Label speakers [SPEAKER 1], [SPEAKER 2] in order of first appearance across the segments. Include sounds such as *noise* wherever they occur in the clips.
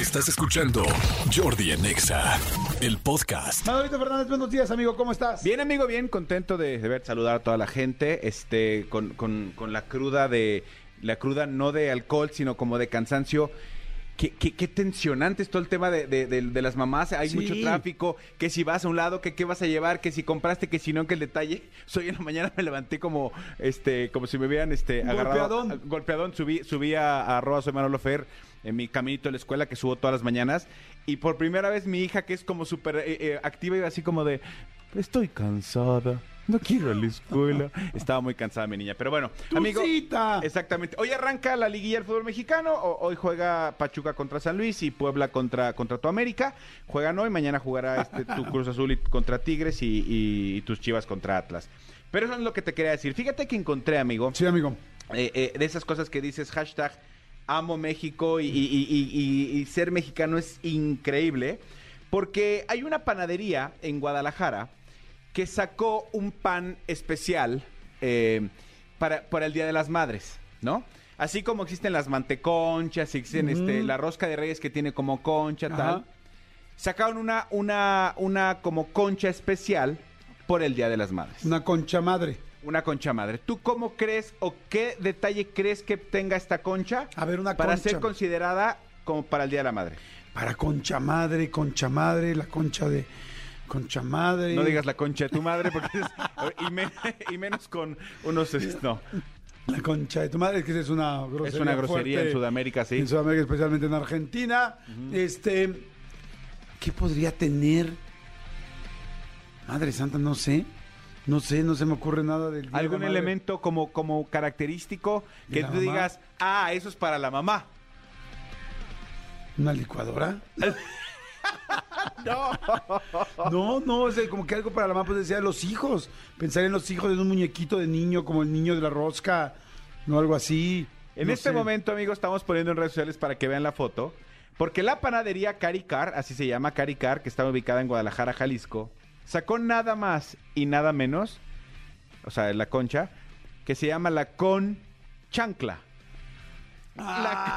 [SPEAKER 1] Estás escuchando Jordi en Exa, el podcast.
[SPEAKER 2] Manolito Fernández, buenos días, amigo, ¿cómo estás?
[SPEAKER 3] Bien, amigo, bien contento de, de ver, saludar a toda la gente, este, con, con- con la cruda de, la cruda no de alcohol, sino como de cansancio. Qué, qué- qué tensionante es todo el tema de, de- de- de las mamás, hay
[SPEAKER 2] Sí.
[SPEAKER 3] mucho tráfico, que si vas a un lado, que qué vas a llevar, que si compraste, que si no, que el detalle. *laughs* Hoy en la mañana me levanté como, este, como si me hubieran, este, agarrado.
[SPEAKER 2] Golpeadón.
[SPEAKER 3] Golpeadón, subí, subí a, a arroba soy Manolo Fer en mi caminito a la escuela que subo todas las mañanas. Y por primera vez mi hija, que es como súper eh, eh, activa, iba así como de, estoy cansada, no quiero a la escuela. *laughs* Estaba muy cansada mi niña, pero bueno,
[SPEAKER 2] ¡Tu
[SPEAKER 3] amigo.
[SPEAKER 2] cita!
[SPEAKER 3] Exactamente. Hoy arranca la liguilla del fútbol mexicano. o- hoy juega Pachuca contra San Luis y Puebla contra, contra tu América. Juegan hoy, mañana jugará este, tu Cruz Azul y- contra Tigres y, y- y tus Chivas contra Atlas. Pero eso es lo que te quería decir. Fíjate que encontré, amigo,
[SPEAKER 2] Sí, amigo.
[SPEAKER 3] eh, eh, de esas cosas que dices hashtag amo México y, y- y- y- y ser mexicano es increíble porque hay una panadería en Guadalajara que sacó un pan especial eh, para, para el Día de las Madres, ¿no? Así como existen las manteconchas, existen este, la rosca de reyes que tiene como concha,
[SPEAKER 2] Ajá.
[SPEAKER 3] tal. Sacaron una, una, una como concha especial por el Día de las Madres.
[SPEAKER 2] Una concha madre.
[SPEAKER 3] Una concha madre. ¿Tú cómo crees o qué detalle crees que tenga esta concha
[SPEAKER 2] A ver, una
[SPEAKER 3] para
[SPEAKER 2] concha.
[SPEAKER 3] ser considerada como para el Día de la Madre?
[SPEAKER 2] Para concha madre, concha madre, la concha de concha madre.
[SPEAKER 3] No digas la concha de tu madre porque es- y, me- y menos con unos no.
[SPEAKER 2] La concha de tu madre, que es una grosería.
[SPEAKER 3] Es una grosería
[SPEAKER 2] fuerte
[SPEAKER 3] en Sudamérica, sí.
[SPEAKER 2] En Sudamérica, especialmente en Argentina. Este. ¿Qué podría tener? Madre Santa, no sé. No sé, no se me ocurre nada del. Día de
[SPEAKER 3] Algún
[SPEAKER 2] la Madre.
[SPEAKER 3] elemento como, como característico
[SPEAKER 2] ¿De
[SPEAKER 3] que
[SPEAKER 2] la
[SPEAKER 3] tú
[SPEAKER 2] mamá?
[SPEAKER 3] digas, ah, eso es para la mamá.
[SPEAKER 2] ¿Una licuadora? *laughs*
[SPEAKER 3] No.
[SPEAKER 2] No, no, es como que algo para la mamá, pues decía los hijos. Pensar en los hijos de un muñequito de niño, como el niño de la rosca, no algo así.
[SPEAKER 3] En
[SPEAKER 2] No
[SPEAKER 3] este
[SPEAKER 2] sé.
[SPEAKER 3] momento, amigos, estamos poniendo en redes sociales para que vean la foto. Porque la panadería Caricar, así se llama Caricar, que está ubicada en Guadalajara, Jalisco, sacó nada más y nada menos, o sea, la concha, que se llama la con chancla. La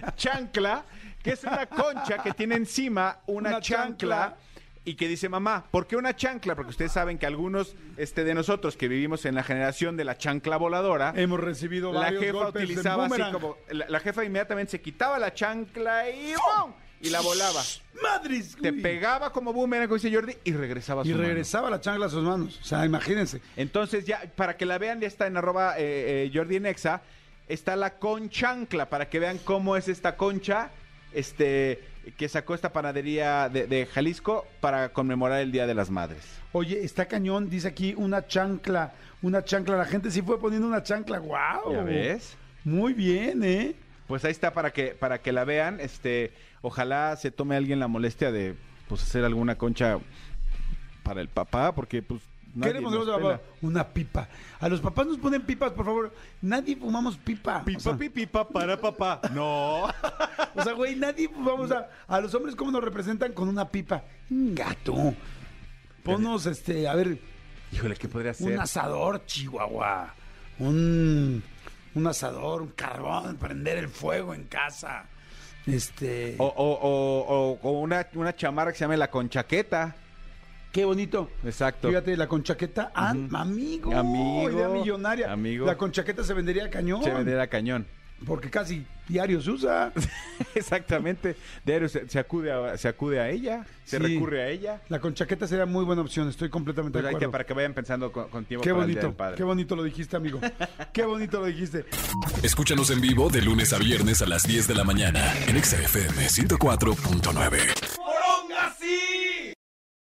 [SPEAKER 3] con chancla, que es una concha que tiene encima una,
[SPEAKER 2] Una
[SPEAKER 3] chancla.
[SPEAKER 2] chancla.
[SPEAKER 3] Y que dice mamá, ¿por qué una chancla? Porque ustedes saben que algunos este, de nosotros que vivimos en la generación de la chancla voladora,
[SPEAKER 2] Hemos recibido
[SPEAKER 3] la
[SPEAKER 2] varios
[SPEAKER 3] jefa
[SPEAKER 2] golpes de
[SPEAKER 3] utilizaba así
[SPEAKER 2] boomerang.
[SPEAKER 3] como la, la jefa inmediatamente se quitaba la chancla y ¡pum! Y la volaba.
[SPEAKER 2] ¡Madres!
[SPEAKER 3] Te pegaba como boomerang, como dice Jordi, y regresaba a su
[SPEAKER 2] Y
[SPEAKER 3] mano.
[SPEAKER 2] regresaba la chancla a sus manos. O sea, imagínense.
[SPEAKER 3] Entonces ya, para que la vean, ya está en arroba eh, eh, Jordi en Exa, está la conchancla, para que vean cómo es esta concha, este, que sacó esta panadería de, de Jalisco para conmemorar el Día de las Madres.
[SPEAKER 2] Oye, está cañón, dice aquí una chancla, una chancla. La gente sí fue poniendo una chancla. ¡Wow!
[SPEAKER 3] ¿Ya ves?
[SPEAKER 2] Muy bien, ¿eh?
[SPEAKER 3] Pues ahí está para que, para que la vean. Este, ojalá se tome alguien la molestia de pues hacer alguna concha para el papá, porque pues nadie
[SPEAKER 2] Queremos
[SPEAKER 3] nos pela.
[SPEAKER 2] una pipa. A los papás nos ponen pipas, por favor. Nadie fumamos pipa.
[SPEAKER 3] Pipa,
[SPEAKER 2] o, sea,
[SPEAKER 3] pipa para papá. No. *laughs*
[SPEAKER 2] o sea, güey, nadie fumamos a, a los hombres cómo nos representan con una pipa. Un gato. Ponnos, este, a ver,
[SPEAKER 3] Híjole, ¿qué podría ser?
[SPEAKER 2] un asador, Chihuahua. Un, un asador, un carbón, prender el fuego en casa. Este.
[SPEAKER 3] O, o, o, o- o una, una chamarra que se llama la conchaqueta.
[SPEAKER 2] Qué bonito.
[SPEAKER 3] Exacto.
[SPEAKER 2] Fíjate, la conchaqueta, ah, amigo,
[SPEAKER 3] Amigo,
[SPEAKER 2] idea millonaria.
[SPEAKER 3] amigo.
[SPEAKER 2] La conchaqueta se vendería a cañón,
[SPEAKER 3] Se venderá cañón.
[SPEAKER 2] Porque casi diario se usa. *laughs*
[SPEAKER 3] Exactamente. Diario se, se acude a, se acude a ella, se
[SPEAKER 2] Sí.
[SPEAKER 3] recurre a ella.
[SPEAKER 2] La conchaqueta sería muy buena opción, estoy completamente
[SPEAKER 3] Pues
[SPEAKER 2] de
[SPEAKER 3] que,
[SPEAKER 2] acuerdo.
[SPEAKER 3] para que vayan pensando con, con tiempo
[SPEAKER 2] Qué
[SPEAKER 3] para el Día
[SPEAKER 2] bonito,
[SPEAKER 3] del Padre.
[SPEAKER 2] qué bonito lo dijiste, amigo. *laughs* qué bonito lo dijiste.
[SPEAKER 1] Escúchanos en vivo de lunes a viernes a las 10 de la mañana en Exa FM 104.9.